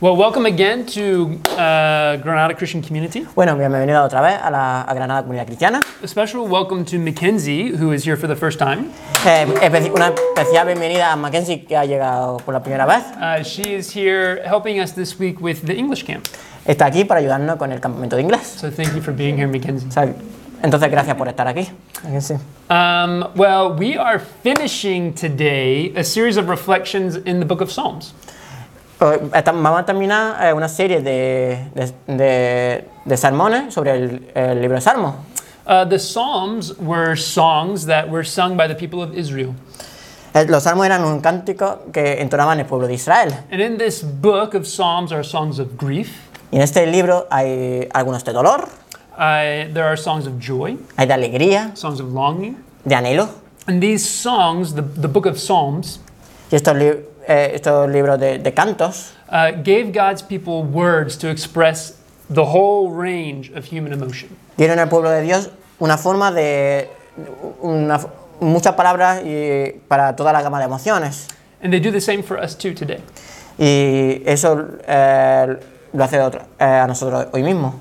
Well, welcome again to uh, Granada Christian Community. Bueno, bienvenido otra vez a la a Granada Comunidad Cristiana. A special welcome to Mackenzie, who is here for the first time. Eh, espe- una especial bienvenida a Mackenzie que ha llegado por la primera vez. Uh, she is here helping us this week with the English camp. Está aquí para ayudarnos con el campamento de inglés. So thank you for being here, Mackenzie. O sea, entonces, gracias por estar aquí. Mackenzie. Um, well, we are finishing today a series of reflections in the book of Psalms. Esta- Vamos a terminar eh, una serie de, de, de- de sermones sobre el, el libro de Salmos. Uh, the Psalms were songs that were sung by the people of Israel. Eh, Los salmos eran un cántico que entonaban el pueblo de Israel. And in this book of Psalms are songs of grief, Y en este libro hay algunos de dolor, uh, there are songs of joy, hay de alegría, songs of longing. de anhelo. And these songs, the, the book of Psalms, Y estos, li- eh, estos libros de, de cantos uh, gave God's people words to express the whole range of human emotion. dieron al pueblo de Dios una forma de una- muchas palabras y para toda la gama de emociones. And they do the same for us too today. Y eso eh, lo hace otro- eh, a nosotros hoy mismo.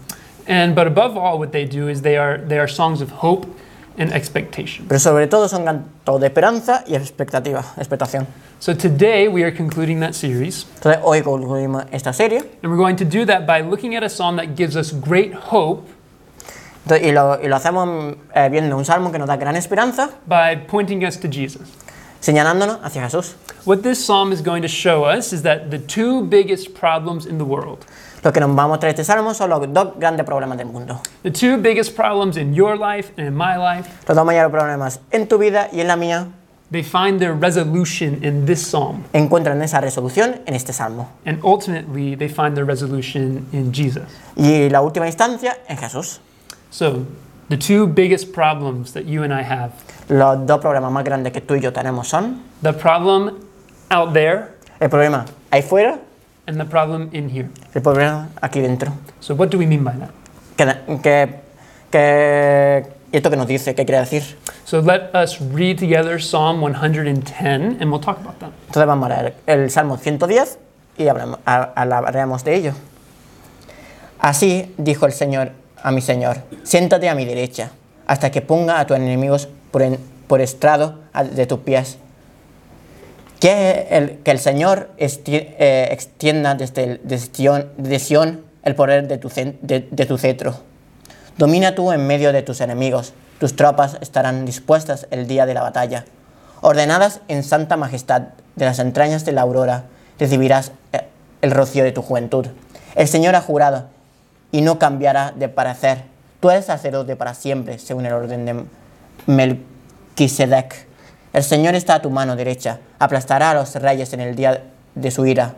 And but above all, what they do is they are they are songs of hope and expectation. Pero sobre todo son cantos de esperanza y expectativa, expectación. So today we are concluding that series, Entonces hoy concluimos esta serie and we're going to do that by looking at a psalm that gives us great hope Entonces, y, lo, y lo hacemos eh, viendo un salmo que nos da gran esperanza, by pointing us to Jesus. señalándonos hacia Jesús. What this psalm is going to show us is that the two biggest problems in the world, Lo que nos va a mostrar este salmo son los dos grandes problemas del mundo. the two biggest problems in your life and in my life, Los dos mayores problemas en tu vida y en la mía they find their resolution in this psalm. encuentran esa resolución en este salmo. And ultimately, they find their resolution in Jesus. Y la última instancia en Jesús. So, the two biggest problems that you and I have Los dos problemas más grandes que tú y yo tenemos son the problem out there el problema ahí fuera and the problem in here. el problema aquí dentro. So, what do we mean by that? Que, que, que- ¿Y esto que nos dice? ¿Qué quiere decir? So, let us read together Psalm 110 and we'll talk about that. Entonces vamos a leer el Salmo 110 y hablamos- hablaremos de ello. Así dijo el Señor a mi Señor, siéntate a mi derecha, hasta que ponga a tus enemigos por, en- por estrado de tus pies. Que el, que el Señor esti- eh, extienda desde, el, desde Sion, de Sión el poder de tu, de- de tu cetro. Domina tú en medio de tus enemigos, tus tropas estarán dispuestas el día de la batalla. Ordenadas en santa majestad de las entrañas de la aurora, recibirás eh, el rocío de tu juventud. El Señor ha jurado y no cambiará de parecer. Tú eres sacerdote para siempre, según el orden de Melquisedec. El Señor está a tu mano derecha, aplastará a los reyes en el día de su ira.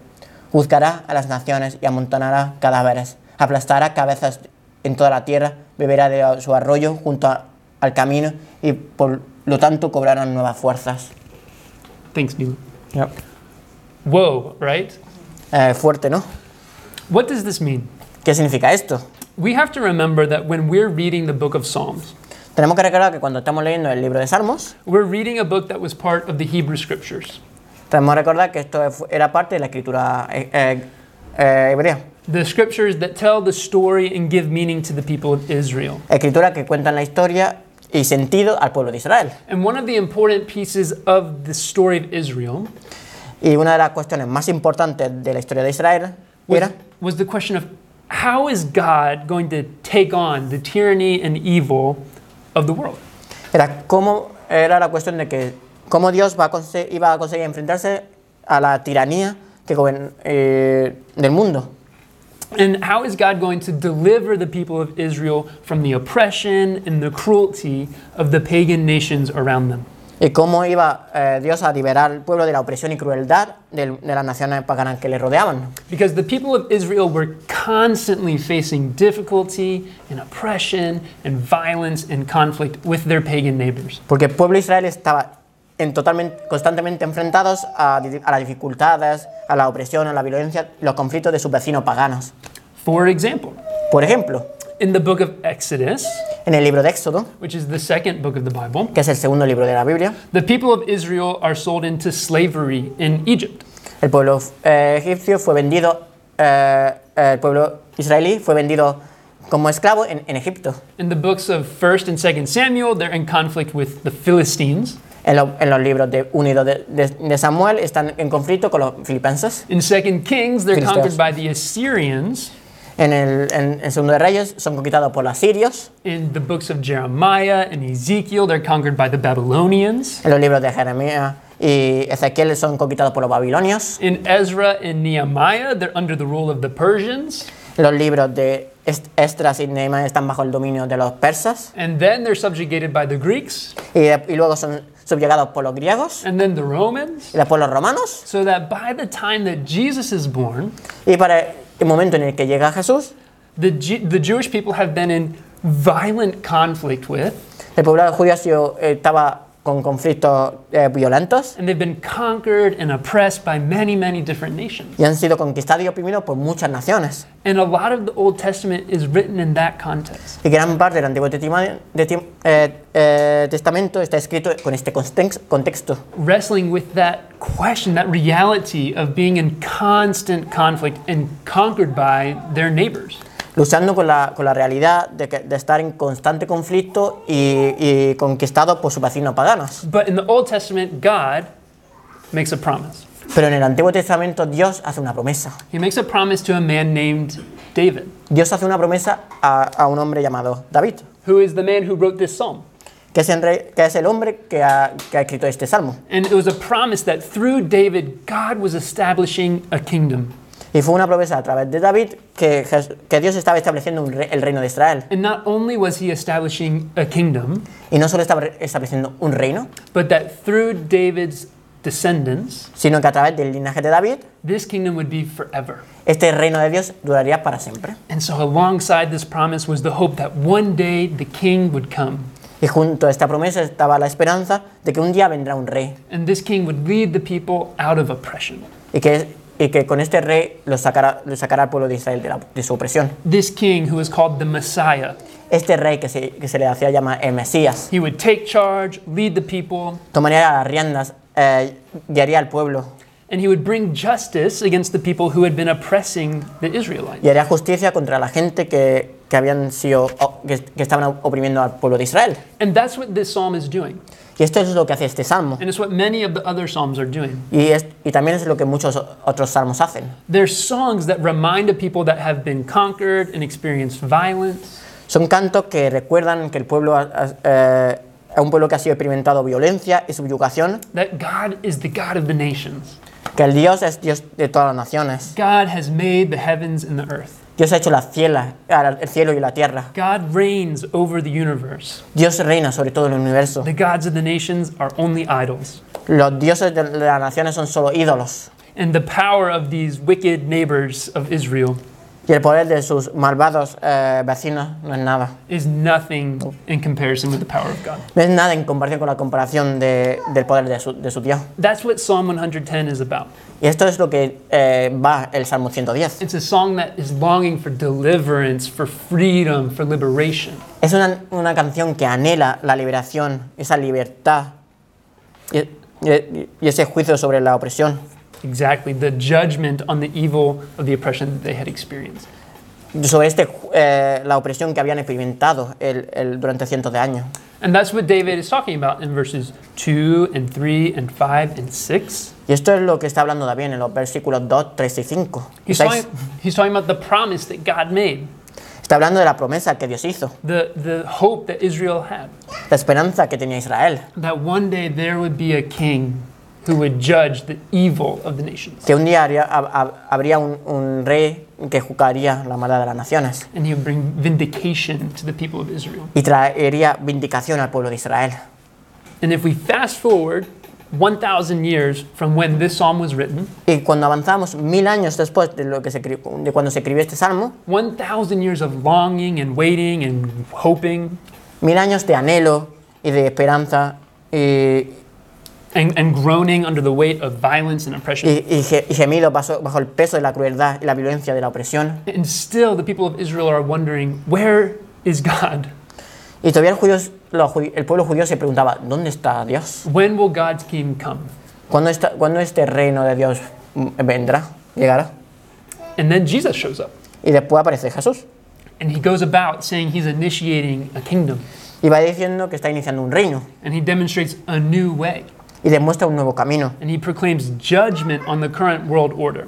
Juzgará a las naciones y amontonará cadáveres. Aplastará cabezas en toda la tierra, beberá de su arroyo junto a- al camino y por lo tanto cobrarán nuevas fuerzas. Thanks, Neil. Whoa, right? Eh, fuerte, ¿no? What does this mean? ¿Qué significa esto? We have to remember that when we're reading the book of Psalms, Tenemos que recordar que cuando estamos leyendo el libro de Salmos, we're reading a book that was part of the Hebrew scriptures. tenemos que recordar que esto era parte de la escritura eh, eh, eh, hebrea. The scriptures that tell the story and give meaning to the people of Israel. Escritura que cuentan la historia y sentido al pueblo de Israel. And one of the important pieces of the story of Israel Y una de las cuestiones más importantes de la historia de Israel was, era was the question of how is God going to take on the tyranny and evil of the world? era cómo era la cuestión de que cómo Dios va a conse- iba a conseguir enfrentarse a la tiranía que goben- eh, del mundo And how is God going to deliver the people of Israel from the oppression and the cruelty of the pagan nations around them? y cómo iba eh, Dios a liberar al pueblo de la opresión y crueldad del- de, las naciones paganas que le rodeaban. Because the people of Israel were constantly facing difficulty and oppression and violence and conflict with their pagan neighbors. Porque el pueblo de Israel estaba en totalmente, constantemente enfrentados a, las dificultades, a la opresión, a la violencia, los conflictos de sus vecinos paganos. For example, Por ejemplo, in the book of Exodus, en el libro de Éxodo, which is the second book of the Bible, que es el segundo libro de la Biblia, the people of Israel are sold into slavery in Egypt. el pueblo eh, egipcio fue vendido eh, el pueblo israelí fue vendido como esclavo en, en Egipto. In the books of 1st and 2nd Samuel, they're in conflict with the Philistines. En, lo- en los libros de unidos de, de- de Samuel están en conflicto con los filipenses. In 2nd Kings, they're conquered by the Assyrians. En el en, en Segundo de Reyes son conquistados por los asirios. In the books of Jeremiah and Ezekiel, they're conquered by the Babylonians. En los libros de Jeremías y Ezequiel son conquistados por los babilonios. In Ezra and Nehemiah, they're under the rule of the Persians. Los libros de Est- Esdras y Nehemías están bajo el dominio de los persas. And then they're subjugated by the Greeks Y, y luego son subyugados por los griegos and then the Romans. y después los romanos. So that by the time that Jesus is born, Y para el momento en el que llega Jesús, the, the Jewish people have been in violent conflict with, el pueblo judío eh, estaba con conflictos eh, violentos and they've been conquered and oppressed by many, many different nations. y han sido conquistados y oprimidos por muchas naciones. And a lot of the Old Testament is written in that context. Y gran parte del Antiguo eh, eh, Testamento está escrito con este contex- contexto, Wrestling with that question, that reality of being in constant conflict and conquered by their neighbors. Luchando con la, con la realidad de, que- de estar en constante conflicto y, y conquistado por sus vecinos paganos. But in the Old Testament, God makes a promise. Pero en el Antiguo Testamento Dios hace una promesa. He makes a promise to a man named David, Dios hace una promesa a, a un hombre llamado David, who is the man who wrote this psalm. que es el, rey- que es el hombre que ha, que ha escrito este salmo. And it was a promise that through David, God was establishing a kingdom. Y fue una promesa a través de David que, que Dios estaba estableciendo un re- el reino de Israel. And not only was he establishing a kingdom, Y no solo estaba estableciendo un reino, but that through David's descendants, sino que a través del linaje de David, this kingdom would be forever. este reino de Dios duraría para siempre. And so, alongside this promise was the hope that one day the king would come. Y junto a esta promesa estaba la esperanza de que un día vendrá un rey And this king would lead the people out of oppression. y que, y que con este rey lo sacará, lo sacará al pueblo de Israel de, la- de su opresión. This king, who is called the Messiah, Este rey que se, que se le hacía llamar el Mesías he would take charge, lead the people, tomaría las riendas, eh, guiaría al pueblo and he would bring justice against the people who had been oppressing the Israelites. y haría justicia contra la gente que, que habían sido que, que estaban oprimiendo al pueblo de Israel. And that's what this psalm is doing. Y esto es lo que hace este salmo. And it's what many of the other psalms are doing. Y, es- y también es lo que muchos otros salmos hacen. They're songs that remind a people that have been conquered and experienced violence, Son cantos que recuerdan que el pueblo, ha- ha- eh, a un pueblo que ha sido experimentado violencia y subyugación, that God is the God of the nations. Que el Dios es Dios de todas las naciones. God has made the heavens and the earth. Dios ha hecho la ciela- el cielo y la tierra. God reigns over the universe. Dios reina sobre todo el universo. The gods of the nations are only idols. Los dioses de las naciones son solo ídolos. And the power of these wicked neighbors of Israel Y el poder de sus malvados eh, vecinos no es nada. is nothing in comparison with the power of God. No es nada en comparación con la comparación de- del poder de su, de su Dios. That's what Psalm 110 is about. Y esto es lo que eh, va el Salmo 110. It's a song that is longing for deliverance, for freedom, for liberation. Es una, una canción que anhela la liberación, esa libertad y, y- y ese juicio sobre la opresión, Exactly, the judgment on the evil of the oppression that they had experienced. sobre este, eh, la opresión que habían experimentado el- el- durante cientos de años. And that's what David is talking about in verses 2 and 3 and 5 and 6. Y esto es lo que está hablando también en los versículos 2, 3 y 5. y He's 6. talking, he's talking about the promise that God made, Está hablando de la promesa que Dios hizo, the, the hope that Israel had, la esperanza que tenía Israel, that one day there would be a king who would judge the evil of the nations. que un día habría un, un rey que juzgaría la maldad de las naciones And he would bring vindication to the people of Israel. y traería vindicación al pueblo de Israel. And if we fast forward 1,000 years from when this psalm was written, Y cuando avanzamos mil años después de, lo que se, de cuando se escribió este salmo, 1,000 years of longing and waiting and hoping mil años de anhelo y de esperanza y, and, and groaning under the weight of violence and oppression. y, y ge- y gemido bajo, bajo el peso de la crueldad y la violencia de la opresión. And still, the people of Israel are wondering, where is God? Y todavía el pueblo judío se preguntaba, ¿dónde está Dios? When will God's come? ¿Cuándo, esta- cuándo este reino de Dios vendrá? ¿Llegará? And then Jesus shows up. Y después aparece Jesús. And he goes about saying he's initiating a kingdom. Y va diciendo que está iniciando un reino. And he demonstrates a new way. Y demuestra un nuevo camino. And he proclaims judgment on the current world order.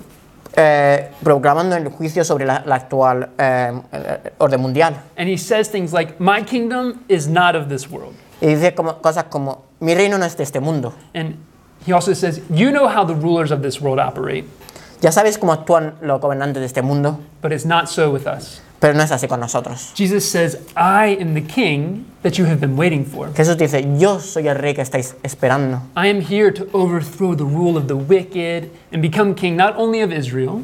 eh, proclamando el juicio sobre la, la actual eh, eh, orden mundial. And he says things like, My kingdom is not of this world. Y dice como, cosas como, mi reino no es de este mundo. And he also says, You know how the rulers of this world operate, Ya sabes cómo actúan los gobernantes de este mundo, but it's not so with us. Pero no es así con nosotros. Jesus says, I am the king that you have been waiting for. Jesús dice, yo soy el rey que estáis esperando. I am here to overthrow the rule of the wicked and become king not only of Israel,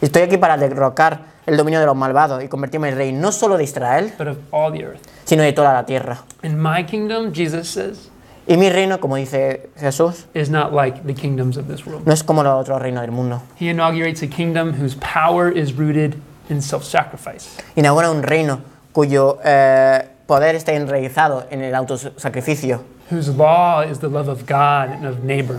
Estoy aquí para derrocar el dominio de los malvados y convertirme en rey no solo de Israel, but of all the earth. sino de toda la tierra. And my kingdom, Jesus says, Y mi reino, como dice Jesús, is not like the kingdoms of this world. no es como los otros reinos del mundo. He inaugurates a kingdom whose power is rooted in self sacrifice. Inaugura un reino cuyo eh, poder está enraizado en el autosacrificio, whose law is the love of God and of neighbor,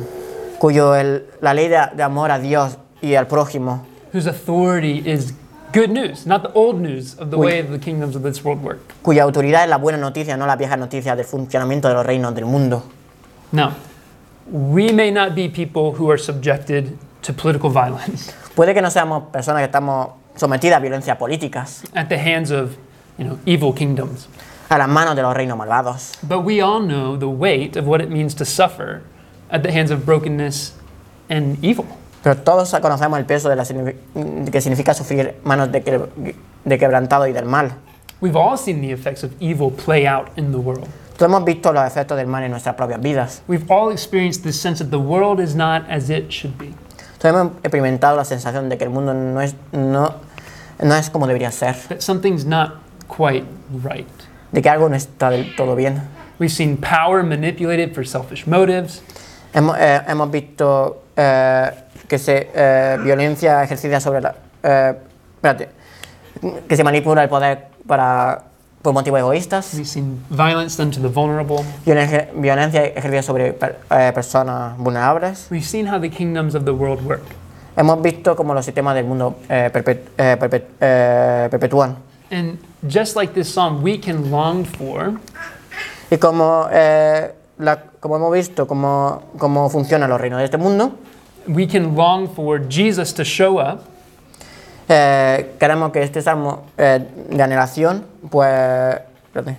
cuyo el- la ley de, de amor a Dios y al prójimo, whose authority is good news, not the old news of the Uy. way the kingdoms of this world work. cuya autoridad es la buena noticia, no la vieja noticia del funcionamiento de los reinos del mundo. Now, we may not be people who are subjected to political violence Puede que no seamos personas que estamos sometidas a violencias políticas, at the hands of, you know, evil kingdoms, a las manos de los reinos malvados, but we all know the weight of what it means to suffer at the hands of brokenness and evil. pero todos conocemos el peso de la que significa sufrir manos de, que- de quebrantado y del mal. We've all seen the effects of evil play out in the world. Todos hemos visto los efectos del mal en nuestras propias vidas. We've all experienced this sense that the world is not as it should be. Todos hemos experimentado la sensación de que el mundo no es, no, no es como debería ser, that something's not quite right. de que algo no está del todo bien. We've seen power manipulated for selfish motives. Hemos, eh, hemos visto eh, que se eh, violencia ejercida sobre la espérate, que se manipula el poder para por motivos egoístas, We've seen violence done to the vulnerable. violencia, ejercida sobre per- personas vulnerables. We've seen how the kingdoms of the world work. Hemos visto cómo los sistemas del mundo eh, perpet- eh, perpet- eh, perpetúan And just like this psalm, we can long for y como, la- como hemos visto cómo, cómo funcionan los reinos de este mundo. we can long for Jesus to show up queremos que este salmo de anhelación, pues. Espérate.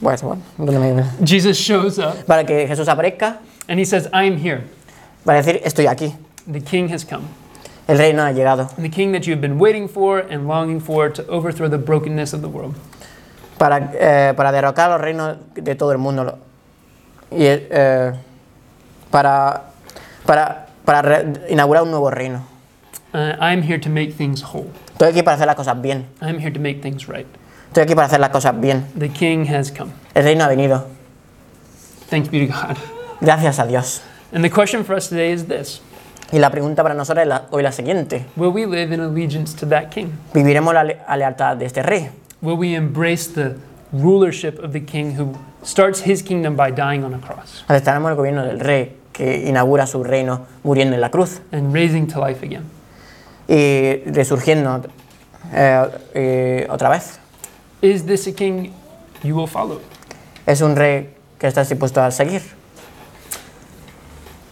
Bueno, ¿dónde me- Jesus shows up Para que Jesús aparezca, and he says, I am here. Para decir: Estoy aquí. The king has come. El reino ha llegado. And the king that you've been waiting for and longing for to overthrow the brokenness of the world. Para, eh, para derrocar los reinos de todo el mundo. Y eh, para, para, para inaugurar un nuevo reino. Uh, I'm here to make things whole. Estoy aquí para hacer las cosas bien. I'm here to make things right. Estoy aquí para hacer las cosas bien. The king has come. El reino ha venido. Thanks be to God. Gracias a Dios. And the question for us today is this Y la pregunta para nosotros es la- hoy la siguiente. Will we live in allegiance to that king? ¿Viviremos la, le- la lealtad de este rey? Will we embrace the rulership of the king who starts his kingdom by dying on a cross Aceptaremos el gobierno del rey que inaugura su reino muriendo en la cruz and raising to life again? y resurgiendo eh, eh, otra vez. Is this a king you will follow? Es un rey que estás dispuesto a seguir.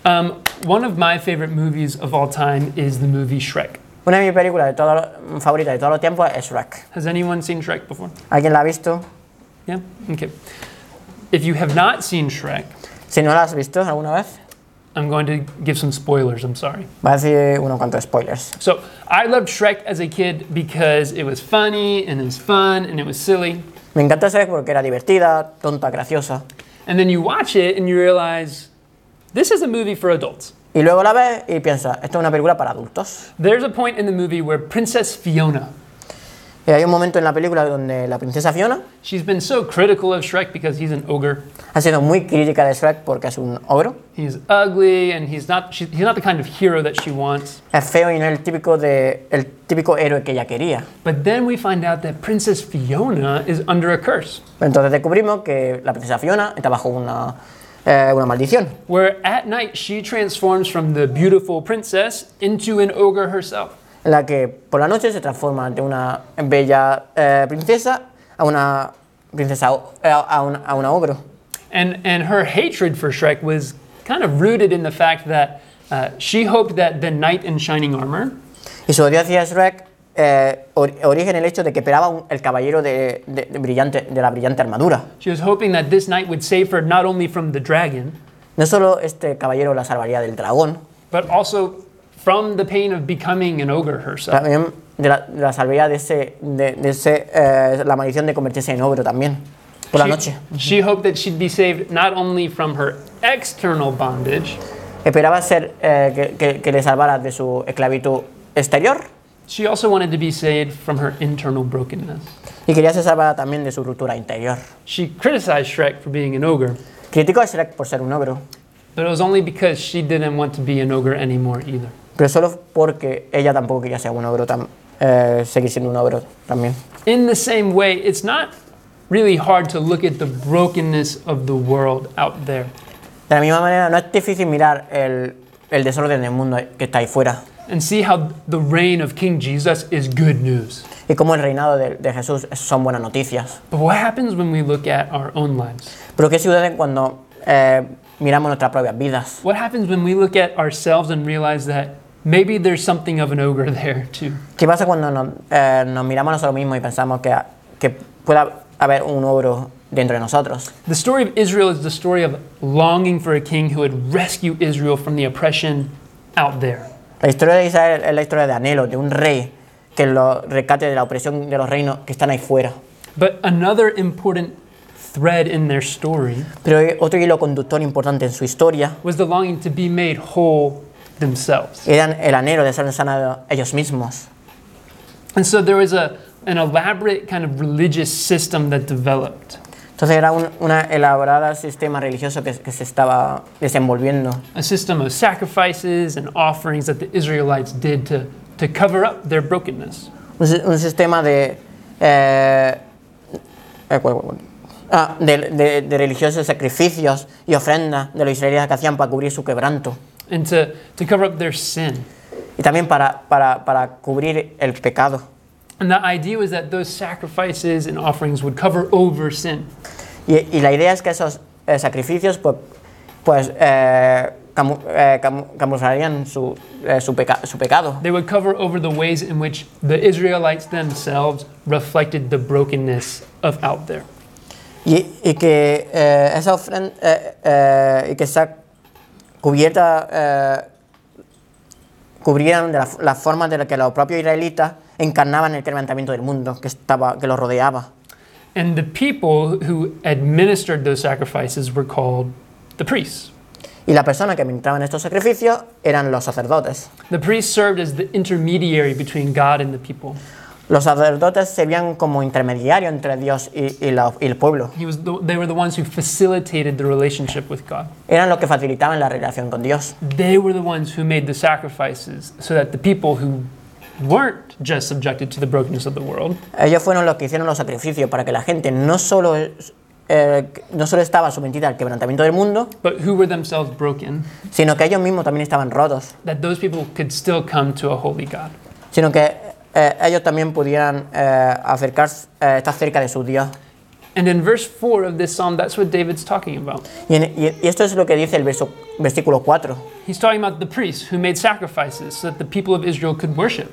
Um, one of my favorite movies of all time is the movie Shrek. Una de mis películas de todo, favoritas de todos los tiempos es Shrek. Has anyone seen Shrek before? ¿Alguien la ha visto? Yeah? Okay. If you have not seen Shrek, Si no la has visto alguna vez, I'm going to give some spoilers, I'm sorry. va a decir unos cuantos spoilers. So, I loved Shrek as a kid because it was funny and it was fun and it was silly. Me encanta Shrek porque era divertida, tonta, graciosa. And then you watch it and you realize this is a movie for adults. Y luego la ves y piensas, esto es una película para adultos. There's a point in the movie where Princess Fiona, Y hay un momento en la película donde la princesa Fiona she's been so critical of Shrek because he's an ogre. ha sido muy crítica de Shrek porque es un ogro. He's ugly and he's not, she, he's not the kind of hero that she wants. Es feo y no es el típico, de, el típico héroe que ella quería. But then we find out that Princess Fiona is under a curse. Entonces descubrimos que la princesa Fiona está bajo una eh, una maldición. where at night she transforms from the beautiful princess into an ogre herself. en la que por la noche se transforma de una bella eh, princesa a una princesa eh, a, un- a una ogro. And, and her hatred for Shrek was kind of rooted in the fact that uh, she hoped that the knight in shining armor Y su odio hacia Shrek eh, or- origen el hecho de que esperaba un- el caballero de, de- de brillante, de la brillante armadura. She was hoping that this knight would save her not only from the dragon, No solo este caballero la salvaría del dragón, but also from the pain of becoming an ogre herself. también de la, de la salvaría de, ese, de, de ese, eh, la maldición de convertirse en ogro también, por la She- noche. She hoped that she'd be saved not only from her external bondage, Esperaba ser, eh, que, que- que le salvara de su esclavitud exterior she also wanted to be saved from her internal brokenness. y quería ser salvada también de su ruptura interior. She criticized Shrek for being an ogre, Criticó a Shrek por ser un ogro, but it was only because she didn't want to be an ogre anymore either. pero solo porque ella tampoco quería ser un ogro, tam- eh, seguir siendo un ogro también. In the same way, it's not really hard to look at the brokenness of the world out there De la misma manera, no es difícil mirar el, el desorden del mundo que está ahí fuera and see how the reign of King Jesus is good news. y cómo el reinado de, de Jesús son buenas noticias. But what happens when we look at our own lives? Pero ¿qué sucede cuando eh, miramos nuestras propias vidas? What happens when we look at ourselves and realize that maybe there's something of an ogre there too? ¿Qué pasa cuando nos, eh, nos miramos a nosotros mismos y pensamos que, que pueda haber un ogro dentro de nosotros? The story of Israel is the story of longing for a king who would rescue Israel from the oppression out there. La historia de Israel es la historia de anhelo, de un rey que lo rescate de la opresión de los reinos que están ahí fuera. But another important thread in their story Pero otro hilo conductor importante en su historia was the longing to be made whole themselves. eran el anhelo de ser sanados ellos mismos. And so there was a, an elaborate kind of religious system that developed, Entonces era un una elaborada sistema religioso que, que se estaba desenvolviendo. a system of sacrifices and offerings that the Israelites did to, to cover up their brokenness. Un, si- un sistema de, eh, eh, ah, de, de- de religiosos sacrificios y ofrendas de los israelitas que hacían para cubrir su quebranto. and to, to cover up their sin. Y también para, para, para cubrir el pecado. And the idea was that those sacrifices and offerings would cover over sin. Y, y la idea es que esos eh, sacrificios pues, pues eh, camu- eh, camu- camuflarían su, eh, su, peca- su pecado. They would cover over the ways in which the Israelites themselves reflected the brokenness of out there. Y, y que eh, esa ofrenda eh, y que esa cubierta cubrieran de la, la forma de la que los propios israelitas encarnaban el quebrantamiento del mundo que estaba que los rodeaba. And the people who administered those sacrifices were called the priests. Y la persona que administraban estos sacrificios eran los sacerdotes. The priests served as the intermediary between God and the people. Los sacerdotes servían como intermediario entre Dios y, y la- y el pueblo. He was the, they were the ones who facilitated the relationship with God. Eran los que facilitaban la relación con Dios. They were the ones who made the sacrifices so that the people who weren't just subjected to the brokenness of the world, Ellos fueron los que hicieron los sacrificios para que la gente no solo, eh, no solo estaba sometida al quebrantamiento del mundo, but who were themselves broken, sino que ellos mismos también estaban rotos, that those people could still come to a holy God. sino que eh, ellos también pudieran eh, acercarse, eh, estar cerca de su Dios. And in verse 4 of this psalm, that's what David's talking about. Y, en- y- esto es lo que dice el verso, versículo 4. He's talking about the priests who made sacrifices so that the people of Israel could worship.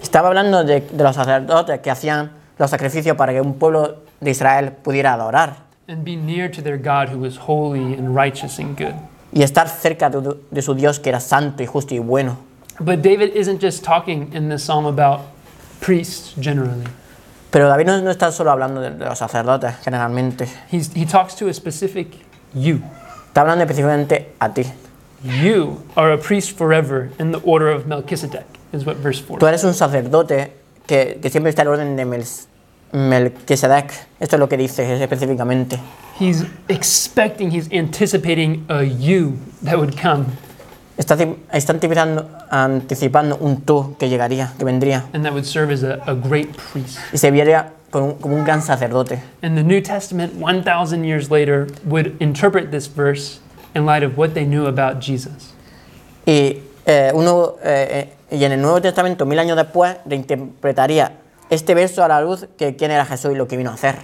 Estaba hablando de, de los sacerdotes que hacían los sacrificios para que un pueblo de Israel pudiera adorar and be near to their God who is holy and righteous and good. y estar cerca de, de su Dios que era santo y justo y bueno. But David isn't just talking in this psalm about priests generally. Pero David no, no está solo hablando de, de los sacerdotes generalmente, He's, he talks to a specific you. está hablando específicamente a ti. You are a priest forever in the order of Melchizedek, is what verse 4 Tú eres un sacerdote que, que siempre está en el orden de Mel- Melquisedec. Esto es lo que dice específicamente. He's expecting, he's anticipating a you that would come Está, anti- está anticipando, anticipando un tú que llegaría, que vendría and that would serve as a, a great priest. y se viera como un, como un gran sacerdote. And the New Testament, 1,000 years later, would interpret this verse in light of what they knew about Jesus. Y, eh, uno, eh, eh, y en el Nuevo Testamento, mil años después, reinterpretaría este verso a la luz que quién era Jesús y lo que vino a hacer.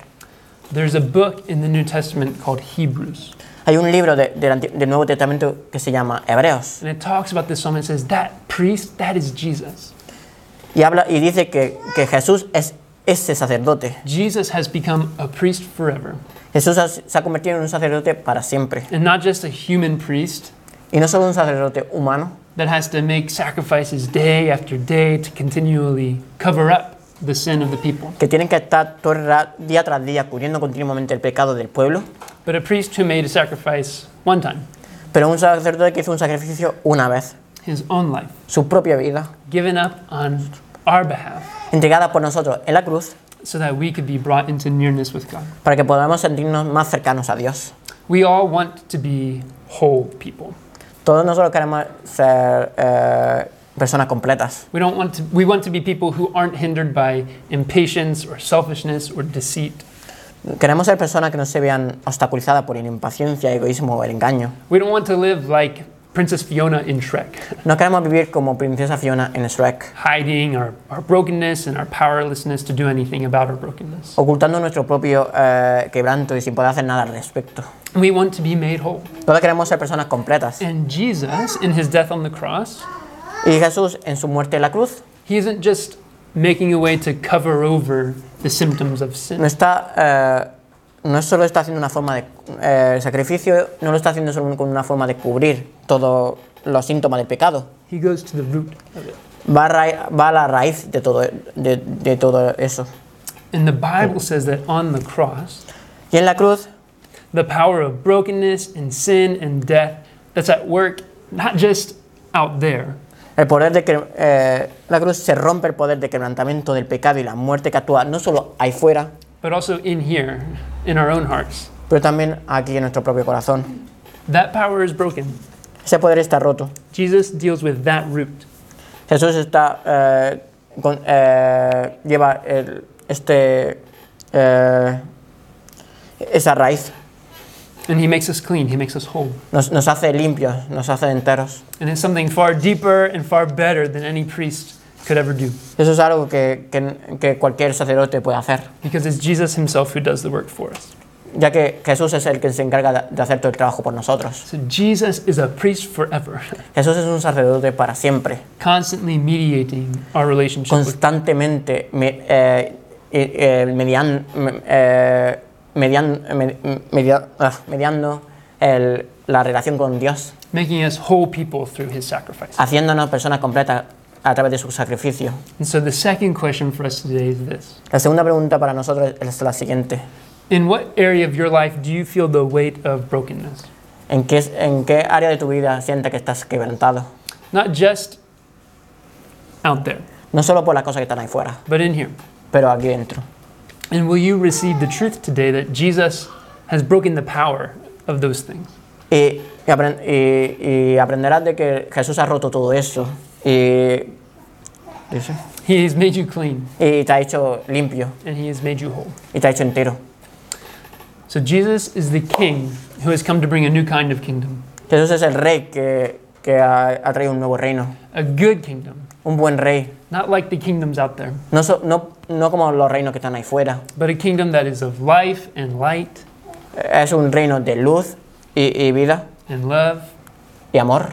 There's a book in the New Testament called Hebrews, Hay un libro de- del Anti- del Nuevo Testamento que se llama Hebreos and it talks about this psalm. It says, That priest, that is Jesus. y, habla, y dice que, que Jesús es ese sacerdote. Jesus has become a priest forever. Jesús has- se ha convertido en un sacerdote para siempre. And not just a human priest Y no solo un sacerdote humano, that has to make sacrifices day after day to continually cover up the sin of the people, que tienen que estar todo el ra- día tras día cubriendo continuamente el pecado del pueblo, but a priest who made a sacrifice one time, pero un sacerdote que hizo un sacrificio una vez, his own life, su propia vida, given up on our behalf. Entregada por nosotros en la cruz, so that we could be brought into nearness with God. para que podamos sentirnos más cercanos a Dios. We all want to be whole people. Todos nosotros queremos ser eh, personas completas. We don't want to we want to be people who aren't hindered by impatience or selfishness or deceit. Queremos ser personas que no se vean obstaculizadas por impaciencia, egoísmo o el engaño. We don't want to live like Princess Fiona in Shrek, No queremos vivir como princesa Fiona en Shrek, hiding our, our brokenness and our powerlessness to do anything about our brokenness. ocultando nuestro propio eh, quebranto y sin poder hacer nada al respecto. We want to be made whole. Todos queremos ser personas completas. And Jesus, in his death on the cross, Y Jesús, en su muerte en la cruz, he isn't just making a way to cover over the symptoms of sin. no está, eh, no solo está haciendo una forma de eh, sacrificio, no lo está haciendo solo con una forma de cubrir todos los síntomas del pecado. He goes to the root of it. Va a, ra- va a la raíz de todo, de, de todo eso. And the Bible says that on the cross, Y en la cruz, the power of brokenness and sin and death that's at work not just out there, el poder de que eh, la cruz se rompe el poder de quebrantamiento del pecado y la muerte que actúa no solo ahí fuera, but also in here, in our own hearts. pero también aquí en nuestro propio corazón. That power is broken. Ese poder está roto. Jesus deals with that root. Jesús está, eh, con- eh, lleva el- este, eh, esa raíz, And he makes us clean, he makes us whole. nos, nos hace limpios, nos hace enteros. And it's something far deeper and far better than any priest could ever do. Eso es algo que, que- que cualquier sacerdote puede hacer, Because it's Jesus himself who does the work for us. ya que Jesús es el que se encarga de, hacer todo el trabajo por nosotros. So Jesus is a priest forever, Jesús es un sacerdote para siempre, constantly mediating our relationship constantemente me- eh, eh, median- eh, median- me- media- ah, mediando el- la relación con Dios. making us whole people through his sacrifice. haciéndonos personas completas a través de su sacrificio. And so the second question for us today is this. La segunda pregunta para nosotros es la siguiente. In what area of your life do you feel the weight of brokenness? ¿En qué, ¿En qué área de tu vida sientes que estás quebrantado? Not just out there, No solo por las cosas que están ahí fuera, but in here. pero aquí dentro. And will you receive the truth today that Jesus has broken the power of those things? Y, y apren- y- y aprenderás de que Jesús ha roto todo eso y, dice, He has made you clean y te ha hecho limpio and he has made you whole. y te ha hecho entero. So Jesus is the king who has come to bring a new kind of kingdom, Jesús es el rey que, que ha, ha traído un nuevo reino, a good kingdom, un buen rey. not like the kingdoms out there, No, so- no, no como los reinos que están ahí fuera. but a kingdom that is of life and light Es un reino de luz y, y vida and love y amor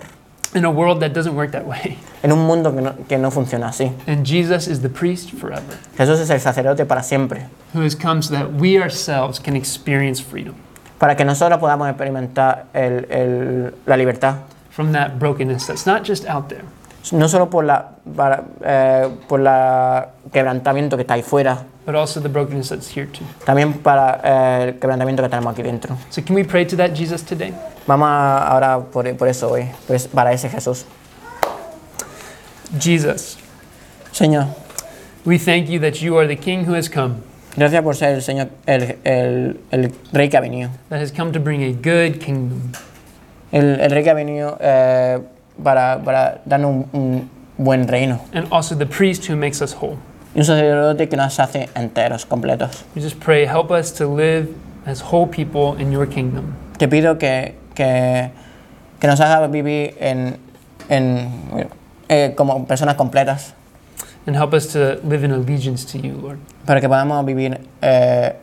in a world that doesn't work that way. en un mundo que no, que no funciona así. And Jesus is the priest forever Jesús es el sacerdote para siempre, who has come so that we ourselves can experience freedom para que nosotros podamos experimentar el- el- la libertad, from that brokenness that's not just out there, no solo por la para, eh, por la quebrantamiento que está ahí fuera, but also the brokenness that's here too. también para eh, el quebrantamiento que tenemos aquí dentro. So, can we pray to that Jesus today? Vamos a ahora por, por eso hoy, pues para ese Jesús. Jesus, Señor, we thank you that you are the King who has come, gracias por ser el Señor, el, el- el rey que ha venido, that has come to bring a good kingdom, el, el rey que ha venido eh, para, para, darnos un, un, buen reino. And also the priest who makes us whole. Y un sacerdote que nos hace enteros, completos. Te pido que, que, que nos haga vivir en, en, eh, como personas completas. And help us to live in allegiance to you, Lord. Para que podamos vivir eh,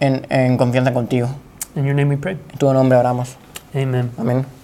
en, en confianza contigo. In your name we pray. En tu nombre oramos. Amen. Amen.